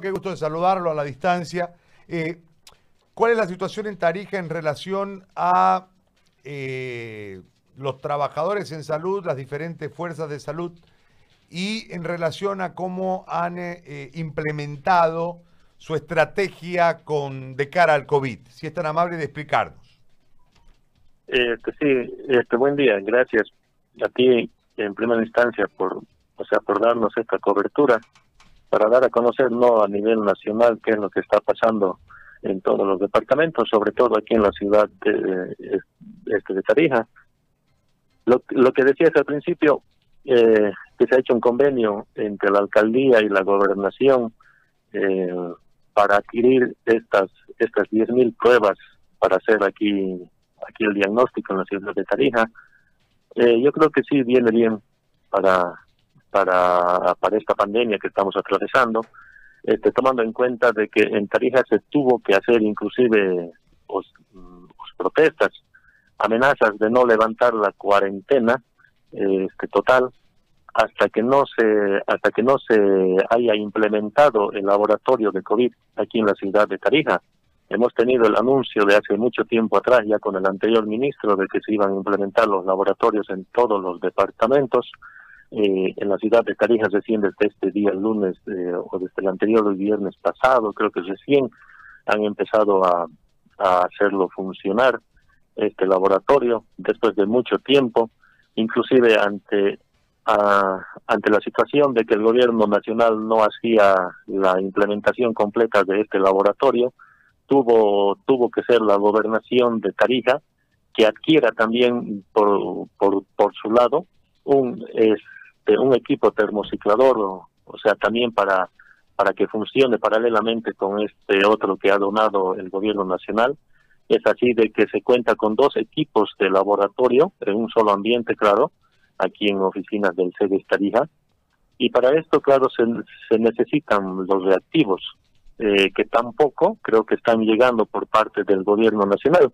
qué gusto de saludarlo a la distancia. Eh, ¿Cuál es la situación en Tarija en relación a eh, los trabajadores en salud, las diferentes fuerzas de salud y en relación a cómo han eh, implementado su estrategia con de cara al COVID? Si es tan amable de explicarnos. Este, sí, este, buen día, gracias a ti en primera instancia por, o sea, por darnos esta cobertura para dar a conocer no a nivel nacional qué es lo que está pasando en todos los departamentos, sobre todo aquí en la ciudad de, este de Tarija. Lo, lo que decías al principio, eh, que se ha hecho un convenio entre la alcaldía y la gobernación eh, para adquirir estas estas 10.000 pruebas para hacer aquí aquí el diagnóstico en la ciudad de Tarija. Eh, yo creo que sí viene bien para para, para esta pandemia que estamos atravesando, este, tomando en cuenta de que en Tarija se tuvo que hacer inclusive pues, pues, protestas, amenazas de no levantar la cuarentena este, total hasta que no se hasta que no se haya implementado el laboratorio de COVID aquí en la ciudad de Tarija. Hemos tenido el anuncio de hace mucho tiempo atrás, ya con el anterior ministro, de que se iban a implementar los laboratorios en todos los departamentos. Eh, en la ciudad de Tarija recién desde este día, el lunes, eh, o desde el anterior el viernes pasado, creo que recién han empezado a, hacerlo funcionar este laboratorio después de mucho tiempo, inclusive ante ante la situación de que el gobierno nacional no hacía la implementación completa de este laboratorio, tuvo tuvo que ser la gobernación de Tarija que adquiera también por por, por su lado un es, de un equipo termociclador, o, sea, también para, para que funcione paralelamente con este otro que ha donado el gobierno nacional. Es así de que se cuenta con dos equipos de laboratorio en un solo ambiente, claro, aquí en oficinas del sede Tarija. Y para esto, claro, se, se necesitan los reactivos, eh, que tampoco creo que están llegando por parte del gobierno nacional.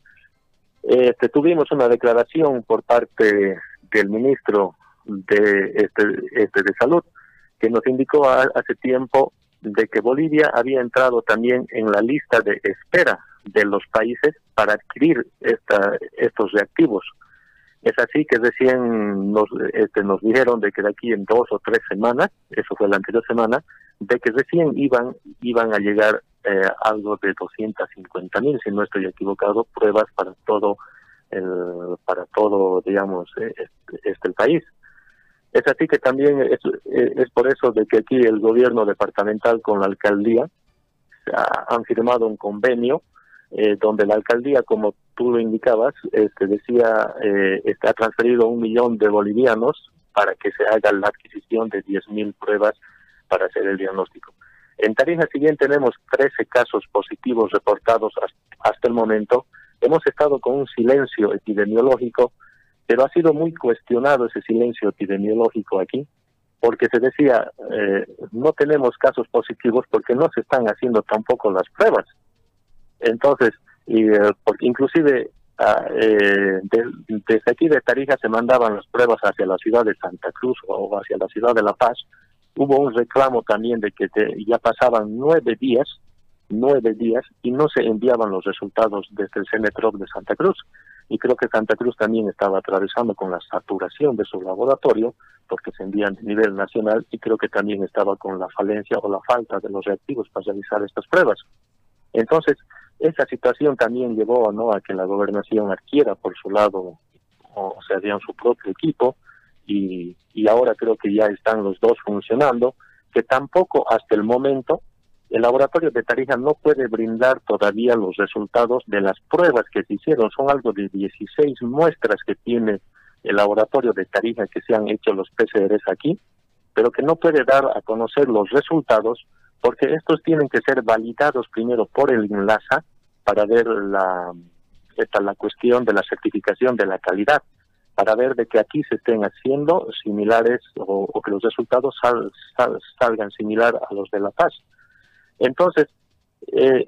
Este, tuvimos una declaración por parte del ministro de, este, este, de salud, que nos indicó hace tiempo de que Bolivia había entrado también en la lista de espera de los países para adquirir esta, estos reactivos. Es así que recién nos, este, nos dijeron de que de aquí en dos o tres semanas, eso fue la anterior semana, de que recién iban, iban a llegar eh, algo de 250 mil, si no estoy equivocado, pruebas para todo el, para todo, digamos, eh, este, este el país. Es así que también es, es por eso de que aquí el gobierno departamental con la alcaldía han firmado un convenio eh, donde la alcaldía, como tú lo indicabas, este, decía, eh, está transferido un millón de bolivianos para que se haga la adquisición de 10.000 pruebas para hacer el diagnóstico. En Tarija, si bien tenemos 13 casos positivos reportados hasta el momento, hemos estado con un silencio epidemiológico pero ha sido muy cuestionado ese silencio epidemiológico aquí, porque se decía, eh, no tenemos casos positivos porque no se están haciendo tampoco las pruebas. Entonces, y, eh, porque inclusive ah, eh, desde aquí de Tarija se mandaban las pruebas hacia la ciudad de Santa Cruz o hacia la ciudad de La Paz. Hubo un reclamo también de que ya pasaban nueve días, nueve días, y no se enviaban los resultados desde el CENETROP de Santa Cruz y creo que Santa Cruz también estaba atravesando con la saturación de su laboratorio, porque se envían a nivel nacional, y creo que también estaba con la falencia o la falta de los reactivos para realizar estas pruebas. Entonces, esa situación también llevó ¿no? a que la gobernación adquiera por su lado, o sea, vean su propio equipo, y, y ahora creo que ya están los dos funcionando, que tampoco hasta el momento el laboratorio de Tarija no puede brindar todavía los resultados de las pruebas que se hicieron. Son algo de 16 muestras que tiene el laboratorio de Tarija que se han hecho los PCRs aquí, pero que no puede dar a conocer los resultados porque estos tienen que ser validados primero por el enlaza para ver la, esta, la cuestión de la certificación de la calidad, para ver de que aquí se estén haciendo similares o, que los resultados salgan similar a los de La Paz. Entonces, eh,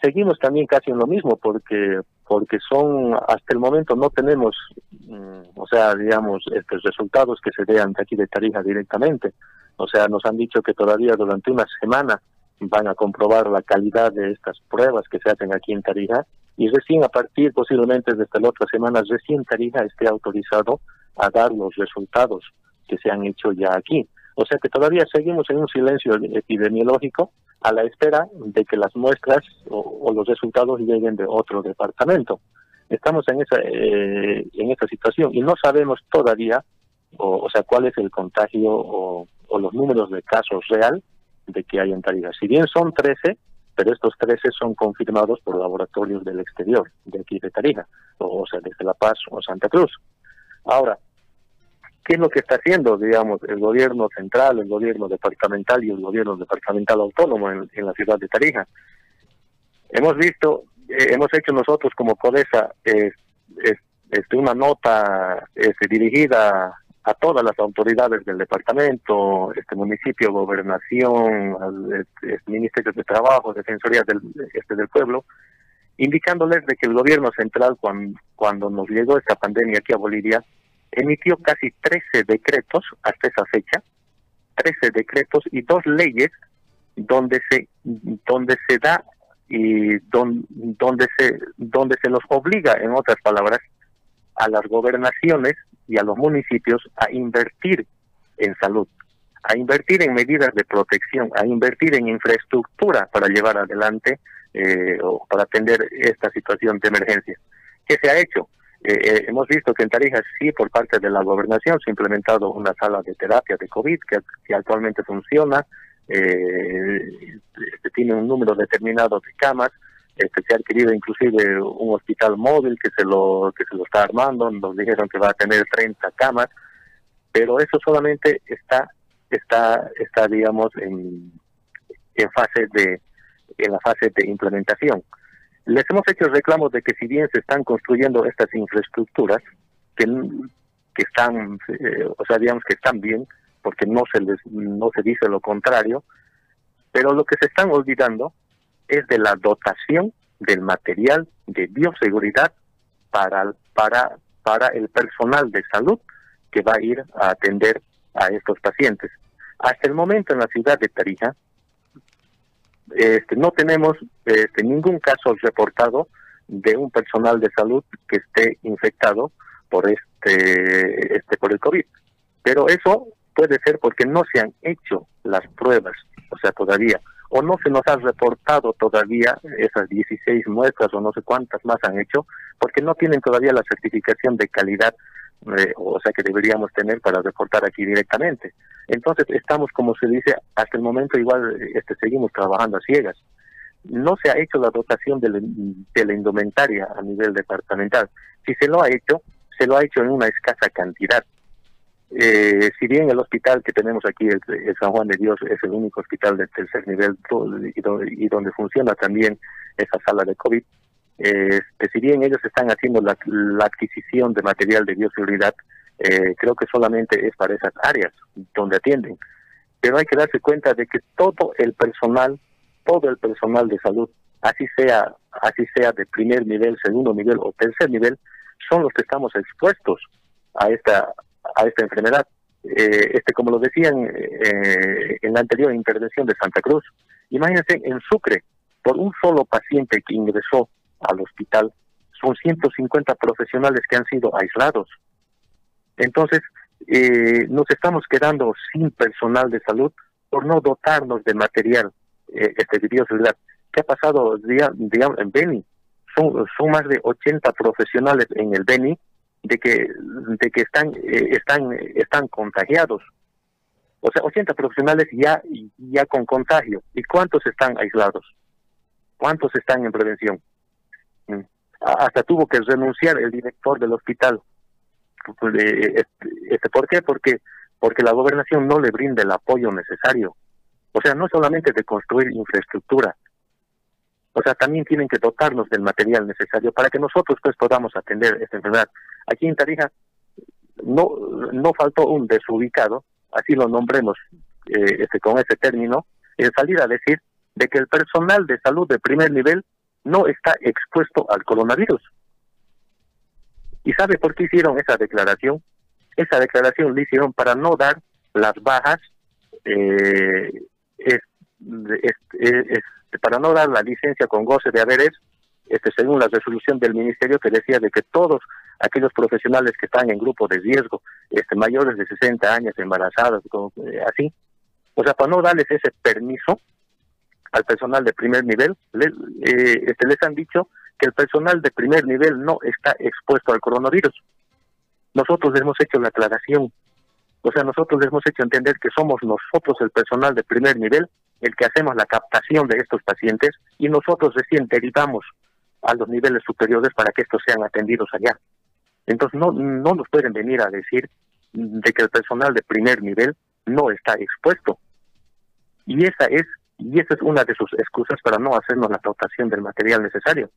seguimos también casi en lo mismo porque porque son hasta el momento no tenemos mm, o sea digamos estos resultados que se vean de aquí de Tarija directamente o sea nos han dicho que todavía durante una semana van a comprobar la calidad de estas pruebas que se hacen aquí en Tarija y recién a partir posiblemente desde la otra semana, recién Tarija esté autorizado a dar los resultados que se han hecho ya aquí. O sea que todavía seguimos en un silencio epidemiológico a la espera de que las muestras o, los resultados lleguen de otro departamento. Estamos en esa eh, en esa situación y no sabemos todavía, o, sea, cuál es el contagio o, los números de casos real de que hay en Tarija. Si bien son 13, pero estos 13 son confirmados por laboratorios del exterior, de aquí de Tarija, o, o sea, desde La Paz o Santa Cruz. Ahora, ¿Qué es lo que está haciendo, digamos, el gobierno central, el gobierno departamental y el gobierno departamental autónomo en, la ciudad de Tarija? Hemos visto, eh, hemos hecho nosotros como CODESA eh, este, una nota este, dirigida a todas las autoridades del departamento, este municipio, gobernación, al, este, Ministerio de Trabajo, Defensoría del, este, del Pueblo, indicándoles de que el gobierno central, cuando, cuando nos llegó esta pandemia aquí a Bolivia, emitió casi 13 decretos hasta esa fecha, 13 decretos y dos leyes donde se donde se da y donde se donde se nos obliga en otras palabras a las gobernaciones y a los municipios a invertir en salud, a invertir en medidas de protección, a invertir en infraestructura para llevar adelante eh, o para atender esta situación de emergencia. ¿Qué se ha hecho? Eh, eh, hemos visto que en Tarija sí, por parte de la gobernación, se ha implementado una sala de terapia de COVID que, actualmente funciona, eh, tiene un número determinado de camas, este, se ha adquirido inclusive un hospital móvil que se lo que se lo está armando, nos dijeron que va a tener 30 camas, pero eso solamente está está está digamos en en fase de en la fase de implementación. Les hemos hecho reclamos de que si bien se están construyendo estas infraestructuras, que, que están, eh, o sea, digamos que están bien, porque no se les, no se dice lo contrario, pero lo que se están olvidando es de la dotación del material de bioseguridad para, para, para el personal de salud que va a ir a atender a estos pacientes. Hasta el momento en la ciudad de Tarija este, no tenemos este, ningún caso reportado de un personal de salud que esté infectado por este, este por el COVID. Pero eso puede ser porque no se han hecho las pruebas, o sea, todavía, o no se nos ha reportado todavía esas 16 muestras o no sé cuántas más han hecho, porque no tienen todavía la certificación de calidad eh, o sea que deberíamos tener para reportar aquí directamente. Entonces estamos, como se dice, hasta el momento igual este, seguimos trabajando a ciegas. No se ha hecho la dotación de la, indumentaria a nivel departamental. Si se lo ha hecho, se lo ha hecho en una escasa cantidad. Eh, si bien el hospital que tenemos aquí, el, San Juan de Dios, es el único hospital de tercer nivel y donde funciona también esa sala de COVID, este, si bien ellos están haciendo la, adquisición de material de bioseguridad, eh, creo que solamente es para esas áreas donde atienden. Pero hay que darse cuenta de que todo el personal, todo el personal de salud, así sea, así sea de primer nivel, segundo nivel o tercer nivel, son los que estamos expuestos a esta, a esta enfermedad. Eh, este, como lo decían eh, en la anterior intervención de Santa Cruz, imagínense en Sucre, por un solo paciente que ingresó al hospital, son 150 profesionales que han sido aislados. Entonces, eh, nos estamos quedando sin personal de salud por no dotarnos de material eh, este, de bioseguridad. ¿Qué ha pasado digamos, en Beni? Son, son más de 80 profesionales en el Beni de que, de que están, eh, están, están contagiados. O sea, 80 profesionales ya, ya con contagio. ¿Y cuántos están aislados? ¿Cuántos están en prevención? hasta tuvo que renunciar el director del hospital. Este, este, ¿Por qué? Porque, porque la gobernación no le brinda el apoyo necesario. O sea, no solamente de construir infraestructura, o sea, también tienen que dotarnos del material necesario para que nosotros pues podamos atender esta enfermedad. Aquí en Tarija no, no faltó un desubicado, así lo nombremos eh, este, con ese término, en salir a decir de que el personal de salud de primer nivel no está expuesto al coronavirus. ¿Y sabe por qué hicieron esa declaración? Esa declaración la hicieron para no dar las bajas eh, este, para no dar la licencia con goce de haberes, este, según la resolución del ministerio que decía de que todos aquellos profesionales que están en grupo de riesgo, este, mayores de 60 años, embarazados, eh, así, o sea, para no darles ese permiso al personal de primer nivel, eh, este, les han dicho que el personal de primer nivel no está expuesto al coronavirus. Nosotros les hemos hecho la aclaración, o sea, nosotros les hemos hecho entender que somos nosotros el personal de primer nivel el que hacemos la captación de estos pacientes y nosotros recién derivamos a los niveles superiores para que estos sean atendidos allá. Entonces no, no nos pueden venir a decir de que el personal de primer nivel no está expuesto. Y esa es y esa es una de sus excusas para no hacernos la dotación del material necesario.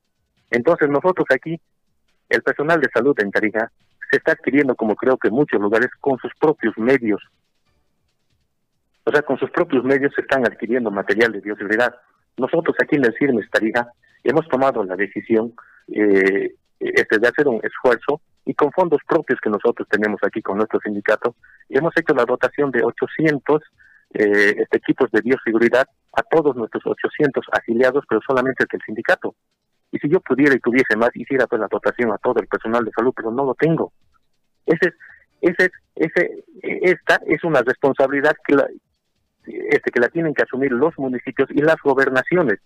Entonces nosotros aquí, el personal de salud en Tarija, se está adquiriendo, como creo que en muchos lugares, con sus propios medios. O sea, con sus propios medios se están adquiriendo material de bioseguridad. Nosotros aquí en el CIRMES Tarija hemos tomado la decisión eh, este, de hacer un esfuerzo y con fondos propios que nosotros tenemos aquí con nuestro sindicato, hemos hecho la dotación de 800 eh, este, equipos de bioseguridad a todos nuestros 800 afiliados, pero solamente el sindicato. Y si yo pudiera y tuviese más, hiciera pues la dotación a todo el personal de salud, pero no lo tengo. Ese, ese, ese, esta es una responsabilidad que la, este, que la tienen que asumir los municipios y las gobernaciones.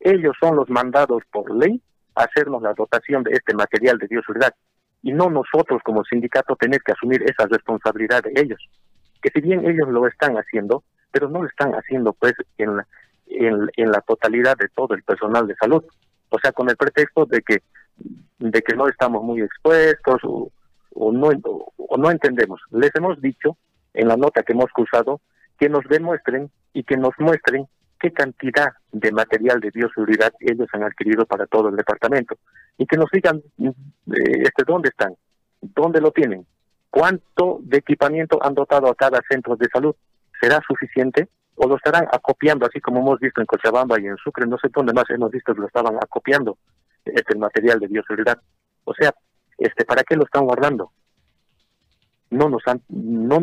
Ellos son los mandados por ley a hacernos la dotación de este material de bioseguridad y no nosotros como sindicato tener que asumir esa responsabilidad de ellos. Que si bien ellos lo están haciendo, pero no lo están haciendo pues en la, en, la totalidad de todo el personal de salud. O sea, con el pretexto de que de que no estamos muy expuestos o, no o no entendemos. Les hemos dicho en la nota que hemos cursado que nos demuestren y que nos muestren qué cantidad de material de bioseguridad ellos han adquirido para todo el departamento y que nos digan eh, este dónde están, dónde lo tienen, cuánto de equipamiento han dotado a cada centro de salud. ¿Será suficiente? ¿O lo estarán acopiando, así como hemos visto en Cochabamba y en Sucre? No sé dónde más hemos visto que lo estaban acopiando, este material de bioseguridad. O sea, este, ¿para qué lo están guardando? No nos han, no,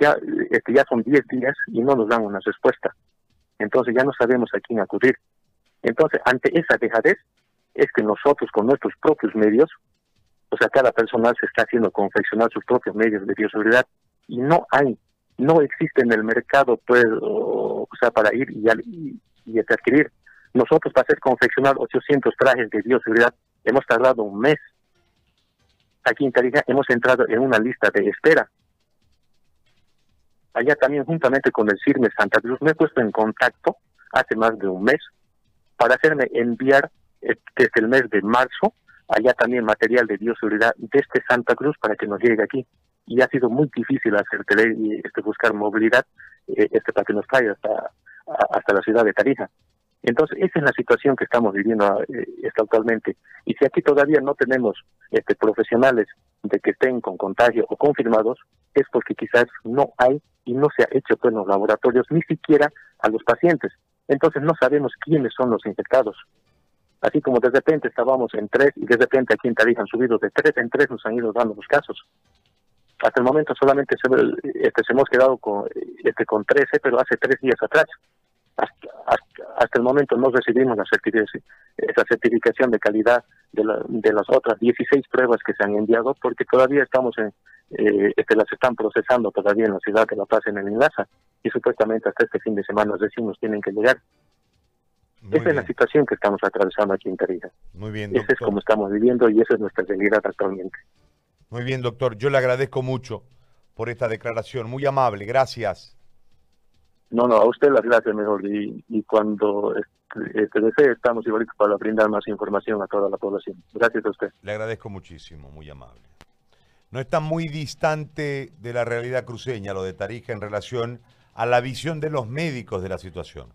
ya, este, ya son 10 días y no nos dan una respuesta. Entonces ya no sabemos a quién acudir. Entonces, ante esa dejadez, es que nosotros con nuestros propios medios, o sea, cada personal se está haciendo confeccionar sus propios medios de bioseguridad y no hay, no existe en el mercado, pues, o, sea, para ir y, y, adquirir. Nosotros para hacer confeccionar 800 trajes de bioseguridad hemos tardado un mes. Aquí en Tarija hemos entrado en una lista de espera. Allá también juntamente con el CIRME Santa Cruz me he puesto en contacto hace más de un mes para hacerme enviar eh, desde el mes de marzo allá también material de bioseguridad desde Santa Cruz para que nos llegue aquí. Y ha sido muy difícil hacer y este, buscar movilidad eh, este, para que nos traiga hasta, hasta la ciudad de Tarija. Entonces, esa es la situación que estamos viviendo eh, este, actualmente. Y si aquí todavía no tenemos este, profesionales de que estén con contagio o confirmados, es porque quizás no hay y no se ha hecho pues, en los laboratorios ni siquiera a los pacientes. Entonces, no sabemos quiénes son los infectados. Así como de repente estábamos en tres y de repente aquí en Tarija han subido de tres en tres, nos han ido dando los casos. Hasta el momento solamente se, este, se hemos quedado con, este, con 13, pero hace tres días atrás. Hasta, el momento no recibimos la certificación, esa certificación de calidad de, de las otras 16 pruebas que se han enviado, porque todavía estamos en, eh, este, las están procesando todavía en la ciudad de La Paz, en el Enlaza, y supuestamente hasta este fin de semana recién nos tienen que llegar. esa es la situación que estamos atravesando aquí en Tarija. Muy bien, Esa es como estamos viviendo y esa es nuestra realidad actualmente. Muy bien, doctor. Yo le agradezco mucho por esta declaración. Muy amable. Gracias. No, no, a usted las gracias mejor. Y, y cuando este, este desee, estamos igual para brindar más información a toda la población. Gracias a usted. Le agradezco muchísimo. Muy amable. No está muy distante de la realidad cruceña lo de Tarija en relación a la visión de los médicos de la situación.